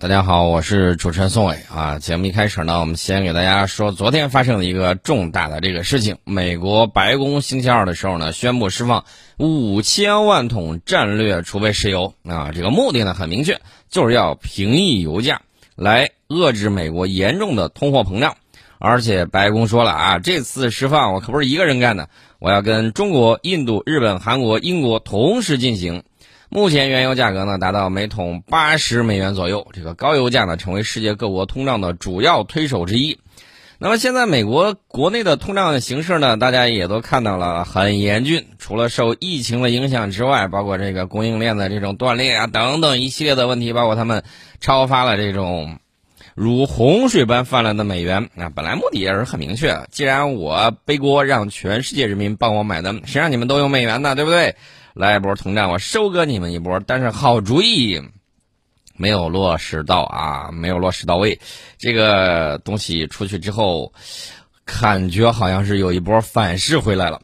大家好，我是主持人宋伟啊。节目一开始呢，我们先给大家说昨天发生的一个重大的这个事情。美国白宫星期二的时候呢，宣布释放五千万桶战略储备石油啊，这个目的呢很明确，就是要平抑油价，来遏制美国严重的通货膨胀。而且白宫说了啊，这次释放我可不是一个人干的，我要跟中国、印度、日本、韩国、英国同时进行。目前原油价格呢达到每桶八十美元左右，这个高油价呢成为世界各国通胀的主要推手之一。那么现在美国国内的通胀形势呢，大家也都看到了，很严峻。除了受疫情的影响之外，包括这个供应链的这种断裂啊等等一系列的问题，包括他们超发了这种如洪水般泛滥的美元啊，本来目的也是很明确，既然我背锅让全世界人民帮我买单，谁让你们都用美元呢？对不对？来一波通胀，我收割你们一波。但是好主意没有落实到啊，没有落实到位。这个东西出去之后，感觉好像是有一波反噬回来了。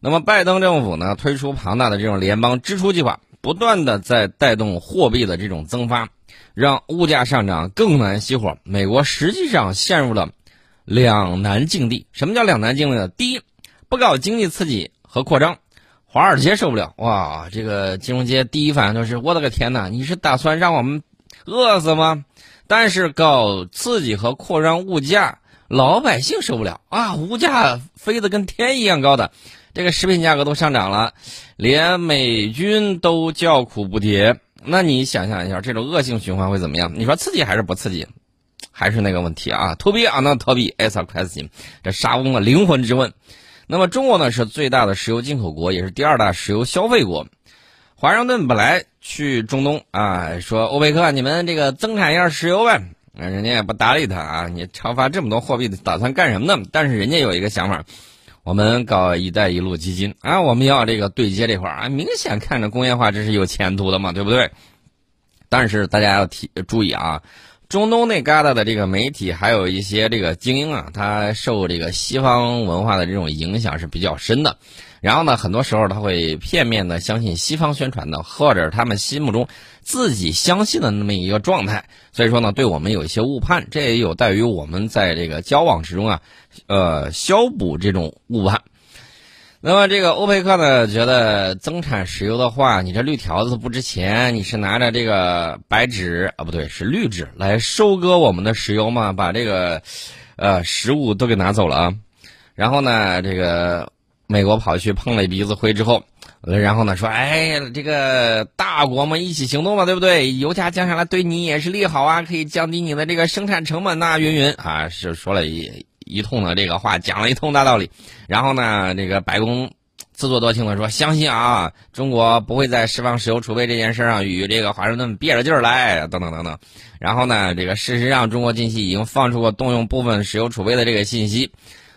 那么拜登政府呢，推出庞大的这种联邦支出计划，不断的在带动货币的这种增发，让物价上涨更难熄火。美国实际上陷入了两难境地。什么叫两难境地呢？第一，不搞经济刺激和扩张。华尔街受不了哇！这个金融街第一反应就是我的个天哪！你是打算让我们饿死吗？但是搞刺激和扩张物价，老百姓受不了啊！物价飞得跟天一样高的，这个食品价格都上涨了，连美军都叫苦不迭。那你想象一下，这种恶性循环会怎么样？你说刺激还是不刺激？还是那个问题啊？To be or not to be，is a question。这沙翁的灵魂之问。那么中国呢是最大的石油进口国，也是第二大石油消费国。华盛顿本来去中东啊，说欧佩克你们这个增产一下石油呗，人家也不搭理他啊。你超发这么多货币，打算干什么呢？但是人家有一个想法，我们搞“一带一路”基金啊，我们要这个对接这块儿啊，明显看着工业化这是有前途的嘛，对不对？但是大家要提注意啊。中东那旮瘩的这个媒体，还有一些这个精英啊，他受这个西方文化的这种影响是比较深的。然后呢，很多时候他会片面的相信西方宣传的，或者他们心目中自己相信的那么一个状态。所以说呢，对我们有一些误判，这也有待于我们在这个交往之中啊，呃，消补这种误判。那么这个欧佩克呢，觉得增产石油的话，你这绿条子不值钱，你是拿着这个白纸啊，不对，是绿纸来收割我们的石油嘛，把这个，呃，食物都给拿走了啊。然后呢，这个美国跑去碰了一鼻子灰之后，然后呢说，哎，这个大国嘛，一起行动嘛，对不对？油价降下来对你也是利好啊，可以降低你的这个生产成本呐，云云啊，是说了一。一通的这个话讲了一通大道理，然后呢，这个白宫自作多情的说，相信啊，中国不会在释放石油储备这件事上与这个华盛顿憋着劲儿来，等等等等。然后呢，这个事实上，中国近期已经放出过动用部分石油储备的这个信息。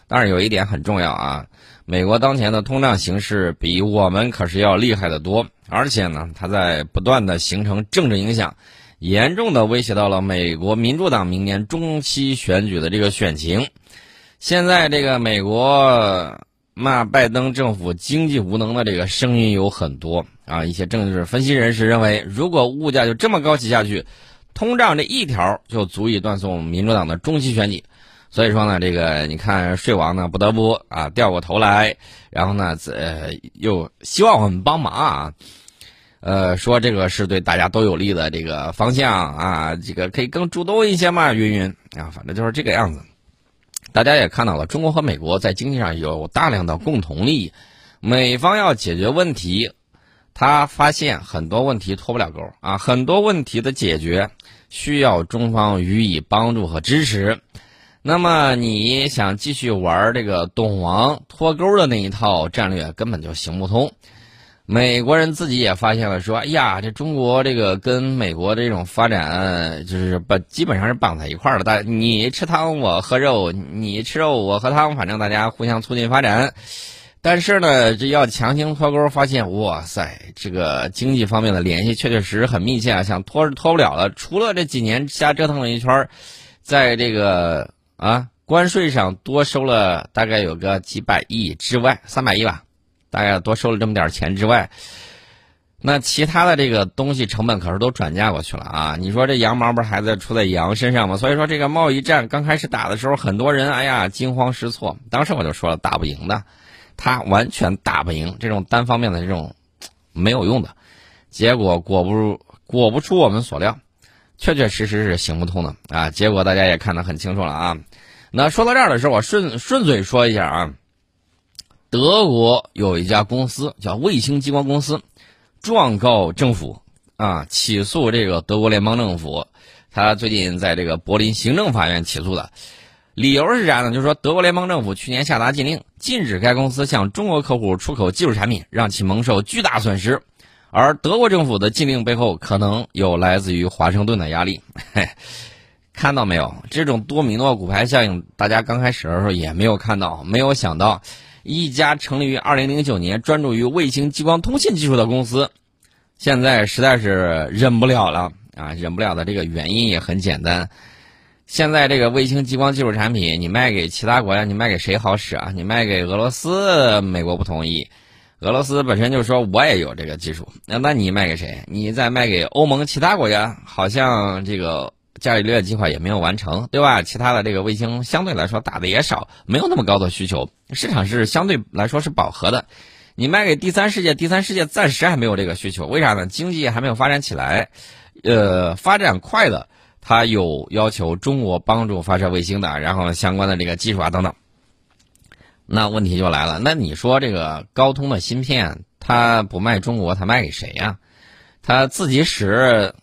但是有一点很重要啊，美国当前的通胀形势比我们可是要厉害的多，而且呢，它在不断的形成政治影响，严重的威胁到了美国民主党明年中期选举的这个选情。现在这个美国骂拜登政府经济无能的这个声音有很多啊，一些政治分析人士认为，如果物价就这么高起下去，通胀这一条就足以断送民主党的中期选举。所以说呢，这个你看税王呢不得不啊掉过头来，然后呢呃又希望我们帮忙啊，呃说这个是对大家都有利的这个方向啊，这个可以更主动一些嘛，云云啊，反正就是这个样子。大家也看到了，中国和美国在经济上有大量的共同利益。美方要解决问题，他发现很多问题脱不了钩啊，很多问题的解决需要中方予以帮助和支持。那么你想继续玩这个懂王脱钩的那一套战略，根本就行不通。美国人自己也发现了，说：“哎呀，这中国这个跟美国这种发展，就是把基本上是绑在一块儿了。大你吃汤我喝肉，你吃肉我喝汤，反正大家互相促进发展。但是呢，这要强行脱钩，发现哇塞，这个经济方面的联系确确实实很密切啊，想脱是脱不了了。除了这几年瞎折腾了一圈，在这个啊关税上多收了大概有个几百亿之外，三百亿吧。”大概多收了这么点钱之外，那其他的这个东西成本可是都转嫁过去了啊！你说这羊毛不是还在出在羊身上吗？所以说这个贸易战刚开始打的时候，很多人哎呀惊慌失措。当时我就说了，打不赢的，他完全打不赢这种单方面的这种没有用的。结果果不果不出我们所料，确确实实是行不通的啊！结果大家也看得很清楚了啊。那说到这儿的时候，我顺顺嘴说一下啊，德国有一家公司叫卫星激光公司。状告政府啊，起诉这个德国联邦政府，他最近在这个柏林行政法院起诉的，理由是啥呢？就是说德国联邦政府去年下达禁令，禁止该公司向中国客户出口技术产品，让其蒙受巨大损失，而德国政府的禁令背后可能有来自于华盛顿的压力。看到没有？这种多米诺骨牌效应，大家刚开始的时候也没有看到，没有想到。一家成立于二零零九年、专注于卫星激光通信技术的公司，现在实在是忍不了了啊！忍不了的这个原因也很简单，现在这个卫星激光技术产品，你卖给其他国家，你卖给谁好使啊？你卖给俄罗斯，美国不同意；俄罗斯本身就说我也有这个技术，那那你卖给谁？你再卖给欧盟其他国家，好像这个。伽利略计划也没有完成，对吧？其他的这个卫星相对来说打的也少，没有那么高的需求，市场是相对来说是饱和的。你卖给第三世界，第三世界暂时还没有这个需求，为啥呢？经济还没有发展起来。呃，发展快的，它有要求中国帮助发射卫星的，然后相关的这个技术啊等等。那问题就来了，那你说这个高通的芯片，它不卖中国，它卖给谁呀？它自己使，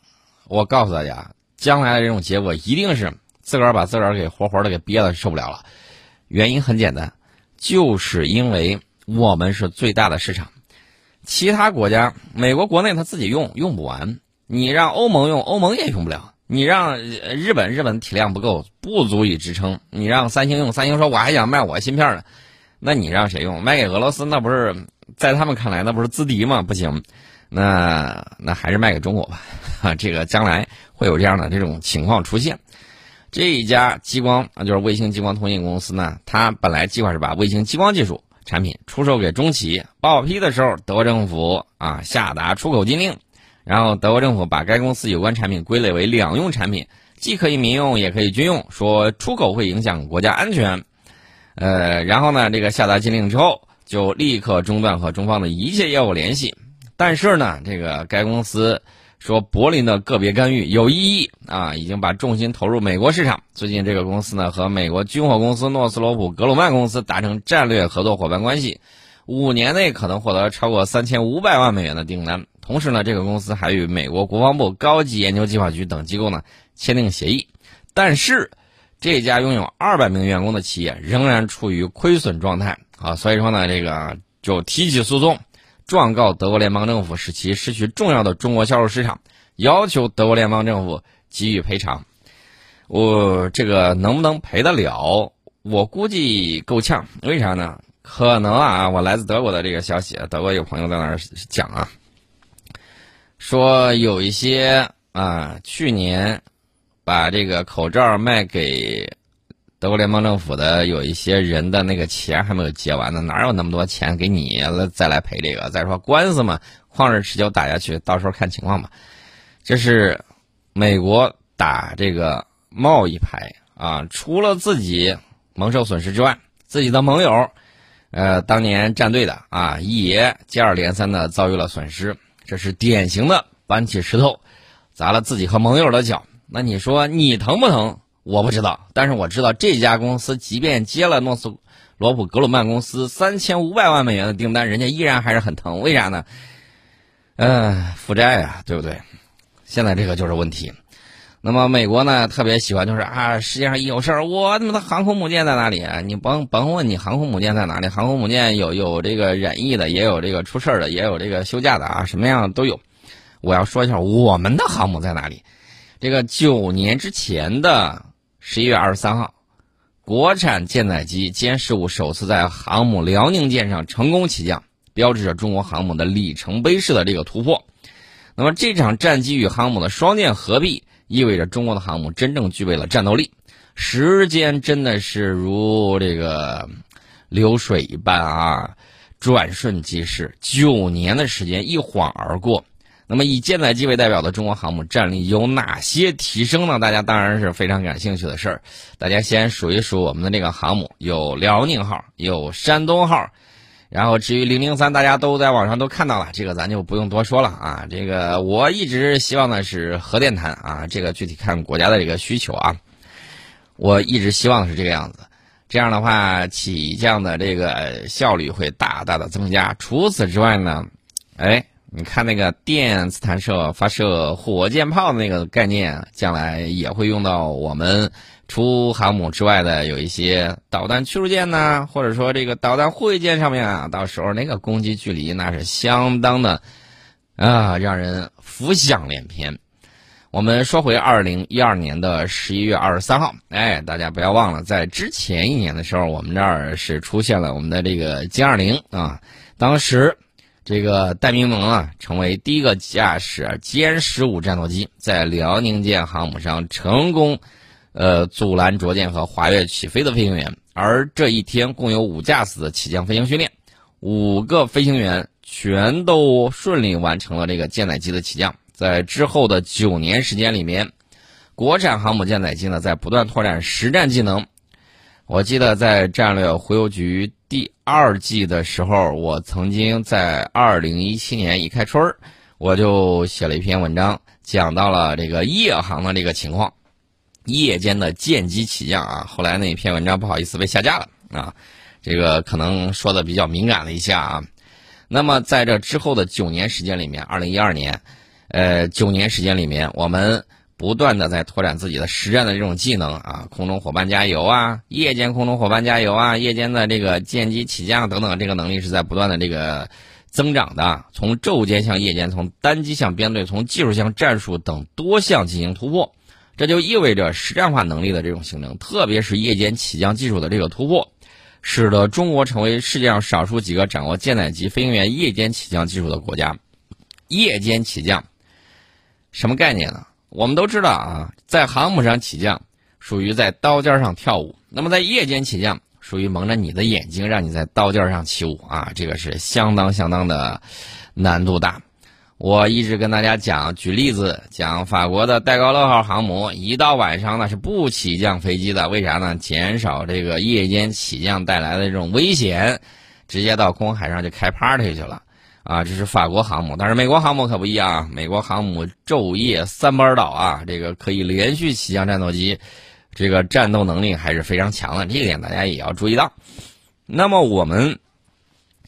我告诉大家。将来的这种结果一定是自个儿把自个儿给活活的给憋的受不了了，原因很简单，就是因为我们是最大的市场，其他国家，美国国内他自己用用不完，你让欧盟用，欧盟也用不了，你让日本，日本体量不够，不足以支撑，你让三星用，三星说我还想卖我芯片呢，那你让谁用？卖给俄罗斯，那不是在他们看来那不是资敌吗？不行。那那还是卖给中国吧，啊，这个将来会有这样的这种情况出现。这一家激光啊，就是卫星激光通信公司呢，它本来计划是把卫星激光技术产品出售给中企，报批的时候，德国政府啊下达出口禁令，然后德国政府把该公司有关产品归类为两用产品，既可以民用也可以军用，说出口会影响国家安全。呃，然后呢，这个下达禁令之后，就立刻中断和中方的一切业务联系。但是呢，这个该公司说柏林的个别干预有意义啊，已经把重心投入美国市场。最近这个公司呢和美国军火公司诺斯罗普格鲁曼公司达成战略合作伙伴关系，五年内可能获得超过三千五百万美元的订单。同时呢，这个公司还与美国国防部高级研究计划局等机构呢签订协议。但是，这家拥有二百名员工的企业仍然处于亏损状态啊，所以说呢，这个就提起诉讼。状告德国联邦政府，使其失去重要的中国销售市场，要求德国联邦政府给予赔偿。我这个能不能赔得了？我估计够呛。为啥呢？可能啊，我来自德国的这个消息，德国有朋友在那儿讲啊，说有一些啊，去年把这个口罩卖给。德国联邦政府的有一些人的那个钱还没有结完呢，哪有那么多钱给你了再来赔这个？再说官司嘛，旷日持久打下去，到时候看情况吧。这是美国打这个贸易牌啊，除了自己蒙受损失之外，自己的盟友，呃，当年站队的啊，也接二连三的遭遇了损失。这是典型的搬起石头砸了自己和盟友的脚。那你说你疼不疼？我不知道，但是我知道这家公司即便接了诺斯罗普格鲁曼公司三千五百万美元的订单，人家依然还是很疼。为啥呢？嗯，负债啊，对不对？现在这个就是问题。那么美国呢，特别喜欢就是啊，世界上一有事儿，我他妈的航空母舰在哪里？你甭甭问你航空母舰在哪里，航空母舰有有这个染疫的，也有这个出事儿的，也有这个休假的啊，什么样都有。我要说一下我们的航母在哪里？这个九年之前的。十一月二十三号，国产舰载机歼十五首次在航母辽宁舰上成功起降，标志着中国航母的里程碑式的这个突破。那么这场战机与航母的双舰合璧，意味着中国的航母真正具备了战斗力。时间真的是如这个流水一般啊，转瞬即逝，九年的时间一晃而过。那么以舰载机为代表的中国航母战力有哪些提升呢？大家当然是非常感兴趣的事儿。大家先数一数我们的这个航母，有辽宁号，有山东号，然后至于零零三，大家都在网上都看到了，这个咱就不用多说了啊。这个我一直希望的是核电潭啊，这个具体看国家的这个需求啊。我一直希望是这个样子，这样的话起降的这个效率会大大的增加。除此之外呢，哎。你看那个电磁弹射发射火箭炮的那个概念，将来也会用到我们除航母之外的有一些导弹驱逐舰呐，或者说这个导弹护卫舰上面啊，到时候那个攻击距离那是相当的啊，让人浮想联翩。我们说回二零一二年的十一月二十三号，哎，大家不要忘了，在之前一年的时候，我们这儿是出现了我们的这个歼二零啊，当时。这个戴明农啊，成为第一个驾驶歼十五战斗机在辽宁舰航母上成功，呃，阻拦着舰和滑跃起飞的飞行员。而这一天共有五架次的起降飞行训练，五个飞行员全都顺利完成了这个舰载机的起降。在之后的九年时间里面，国产航母舰载机呢在不断拓展实战技能。我记得在战略忽悠局。第二季的时候，我曾经在二零一七年一开春儿，我就写了一篇文章，讲到了这个夜航的这个情况，夜间的舰机起降啊。后来那篇文章不好意思被下架了啊，这个可能说的比较敏感了一下啊。那么在这之后的九年时间里面，二零一二年，呃，九年时间里面，我们。不断的在拓展自己的实战的这种技能啊，空中伙伴加油啊，夜间空中伙伴加油啊，夜间的这个舰机起降等等，这个能力是在不断的这个增长的。从昼间向夜间，从单机向编队，从技术向战术等多项进行突破，这就意味着实战化能力的这种形成，特别是夜间起降技术的这个突破，使得中国成为世界上少数几个掌握舰载机飞行员夜间起降技术的国家。夜间起降，什么概念呢？我们都知道啊，在航母上起降，属于在刀尖上跳舞；那么在夜间起降，属于蒙着你的眼睛，让你在刀尖上起舞啊！这个是相当相当的难度大。我一直跟大家讲，举例子讲法国的戴高乐号航母，一到晚上呢是不起降飞机的，为啥呢？减少这个夜间起降带来的这种危险，直接到公海上就开 party 去了。啊，这是法国航母，但是美国航母可不一样啊。美国航母昼夜三班倒啊，这个可以连续起降战斗机，这个战斗能力还是非常强的。这一点大家也要注意到。那么我们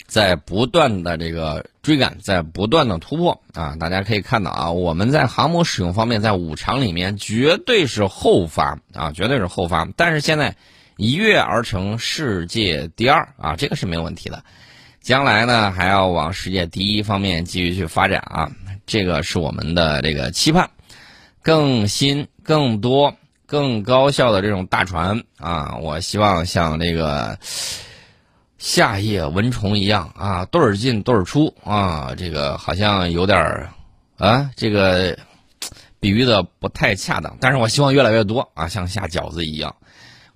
在不断的这个追赶，在不断的突破啊，大家可以看到啊，我们在航母使用方面，在五常里面绝对是后发啊，绝对是后发。但是现在一跃而成世界第二啊，这个是没有问题的。将来呢，还要往世界第一方面继续去发展啊！这个是我们的这个期盼，更新、更多、更高效的这种大船啊！我希望像这个夏夜蚊虫一样啊，对儿进对儿出啊！这个好像有点儿啊，这个比喻的不太恰当，但是我希望越来越多啊，像下饺子一样，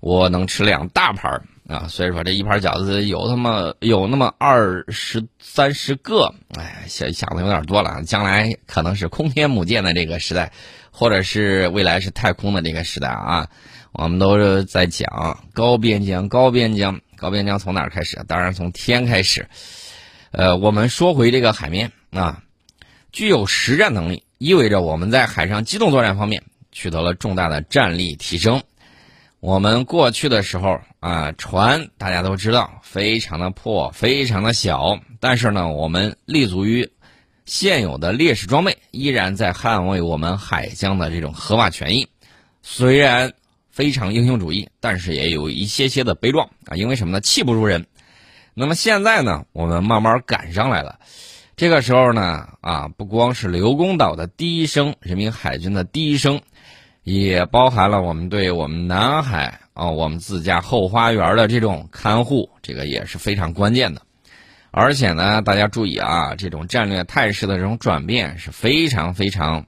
我能吃两大盘儿。啊，所以说这一盘饺子有他妈有那么二十三十个，哎，想想的有点多了。将来可能是空天母舰的这个时代，或者是未来是太空的这个时代啊。我们都是在讲高边疆，高边疆，高边疆从哪儿开始？当然从天开始。呃，我们说回这个海面啊，具有实战能力，意味着我们在海上机动作战方面取得了重大的战力提升。我们过去的时候啊，船大家都知道非常的破，非常的小，但是呢，我们立足于现有的劣势装备，依然在捍卫我们海疆的这种合法权益。虽然非常英雄主义，但是也有一些些的悲壮啊，因为什么呢？气不如人。那么现在呢，我们慢慢赶上来了。这个时候呢，啊，不光是刘公岛的第一声，人民海军的第一声。也包含了我们对我们南海啊，我们自家后花园的这种看护，这个也是非常关键的。而且呢，大家注意啊，这种战略态势的这种转变是非常非常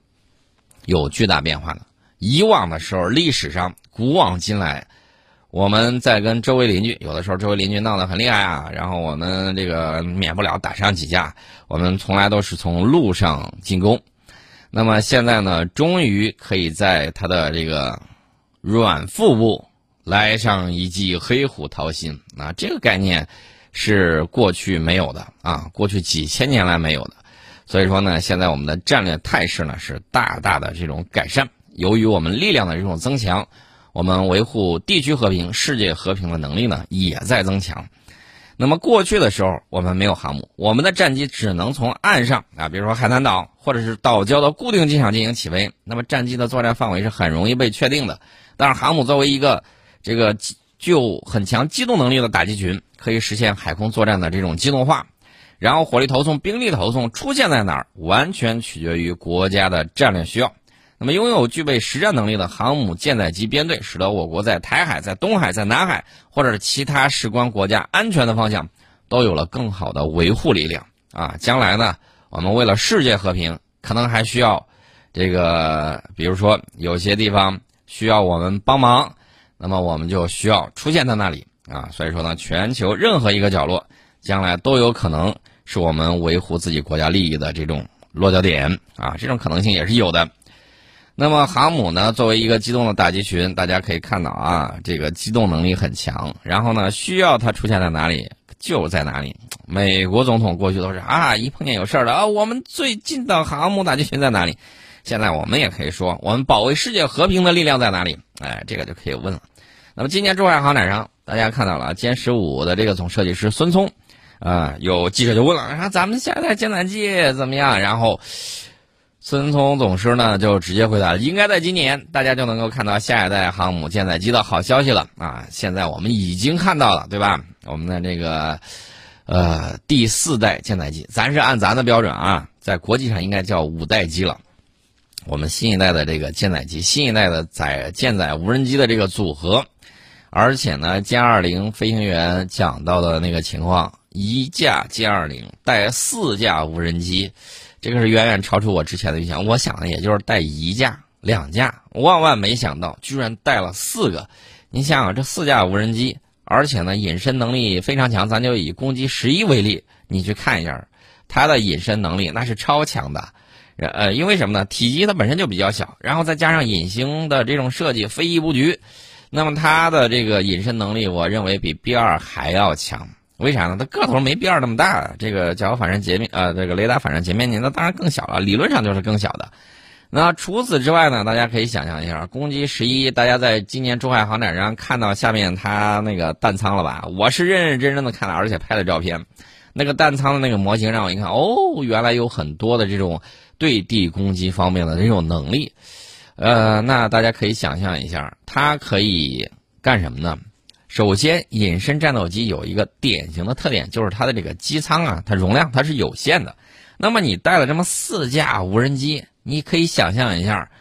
有巨大变化的。以往的时候，历史上古往今来，我们在跟周围邻居，有的时候周围邻居闹得很厉害啊，然后我们这个免不了打上几架。我们从来都是从路上进攻。那么现在呢，终于可以在他的这个软腹部来上一记黑虎掏心啊！这个概念是过去没有的啊，过去几千年来没有的。所以说呢，现在我们的战略态势呢是大大的这种改善。由于我们力量的这种增强。我们维护地区和平、世界和平的能力呢，也在增强。那么过去的时候，我们没有航母，我们的战机只能从岸上啊，比如说海南岛或者是岛礁的固定机场进行起飞。那么战机的作战范围是很容易被确定的。但是航母作为一个这个具有很强机动能力的打击群，可以实现海空作战的这种机动化。然后火力投送、兵力投送出现在哪儿，完全取决于国家的战略需要。那么，拥有具备实战能力的航母舰载机编队，使得我国在台海、在东海、在南海，或者是其他事关国家安全的方向，都有了更好的维护力量啊。将来呢，我们为了世界和平，可能还需要这个，比如说有些地方需要我们帮忙，那么我们就需要出现在那里啊。所以说呢，全球任何一个角落，将来都有可能是我们维护自己国家利益的这种落脚点啊。这种可能性也是有的。那么航母呢？作为一个机动的打击群，大家可以看到啊，这个机动能力很强。然后呢，需要它出现在哪里就在哪里。美国总统过去都是啊，一碰见有事儿了啊，我们最近的航母打击群在哪里？现在我们也可以说，我们保卫世界和平的力量在哪里？哎，这个就可以问了。那么今年珠海航展上，大家看到了歼十五的这个总设计师孙聪，啊，有记者就问了，啊，咱们下一代舰载机怎么样？然后。孙聪总师呢就直接回答，应该在今年大家就能够看到下一代航母舰载机的好消息了啊！现在我们已经看到了，对吧？我们的这个呃第四代舰载机，咱是按咱的标准啊，在国际上应该叫五代机了。我们新一代的这个舰载机，新一代的载舰载无人机的这个组合，而且呢歼二零飞行员讲到的那个情况，一架歼二零带四架无人机。这个是远远超出我之前的预想，我想的也就是带一架、两架，万万没想到居然带了四个。你想想，这四架无人机，而且呢隐身能力非常强，咱就以攻击十一为例，你去看一下，它的隐身能力那是超强的。呃，因为什么呢？体积它本身就比较小，然后再加上隐形的这种设计，飞翼布局，那么它的这个隐身能力，我认为比 B 二还要强。为啥呢？它个头没 B 二那么大，这个角反射截面，呃，这个雷达反射截面积那当然更小了，理论上就是更小的。那除此之外呢？大家可以想象一下，攻击十一，大家在今年珠海航展上看到下面它那个弹仓了吧？我是认认真真的看了，而且拍了照片。那个弹仓的那个模型让我一看，哦，原来有很多的这种对地攻击方面的这种能力。呃，那大家可以想象一下，它可以干什么呢？首先，隐身战斗机有一个典型的特点，就是它的这个机舱啊，它容量它是有限的。那么你带了这么四架无人机，你可以想象一下，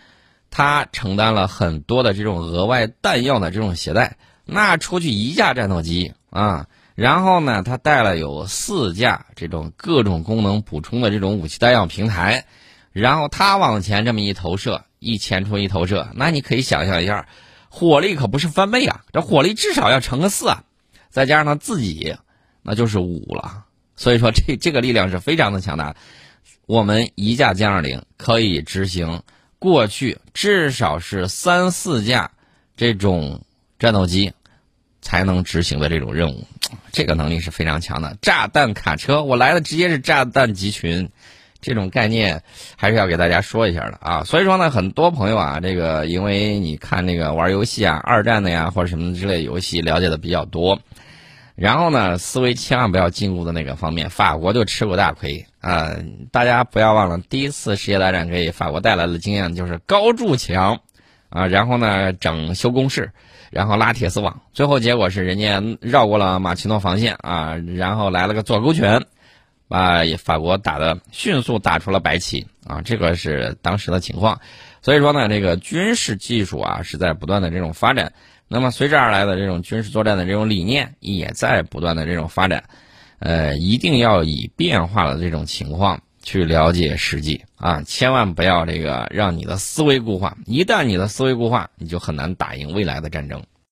它承担了很多的这种额外弹药的这种携带。那出去一架战斗机啊，然后呢，它带了有四架这种各种功能补充的这种武器弹药平台，然后它往前这么一投射，一前出一投射，那你可以想象一下。火力可不是翻倍啊，这火力至少要乘个四啊，再加上他自己，那就是五了。所以说，这这个力量是非常的强大。我们一架歼二零可以执行过去至少是三四架这种战斗机才能执行的这种任务，这个能力是非常强的。炸弹卡车，我来的直接是炸弹集群。这种概念还是要给大家说一下的啊，所以说呢，很多朋友啊，这个因为你看那个玩游戏啊，二战的呀或者什么之类游戏了解的比较多，然后呢，思维千万不要进入的那个方面，法国就吃过大亏。啊！大家不要忘了，第一次世界大战给法国带来的经验就是高筑墙。啊，然后呢整修工事，然后拉铁丝网，最后结果是人家绕过了马奇诺防线。啊，然后来了个左勾拳。把法国打的迅速打出了白旗啊，这个是当时的情况。所以说呢，这个军事技术啊是在不断的这种发展。那么随之而来的这种军事作战的这种理念也在不断的这种发展。呃，一定要以变化的这种情况去了解实际啊，千万不要这个让你的思维固化。一旦你的思维固化，你就很难打赢未来的战争。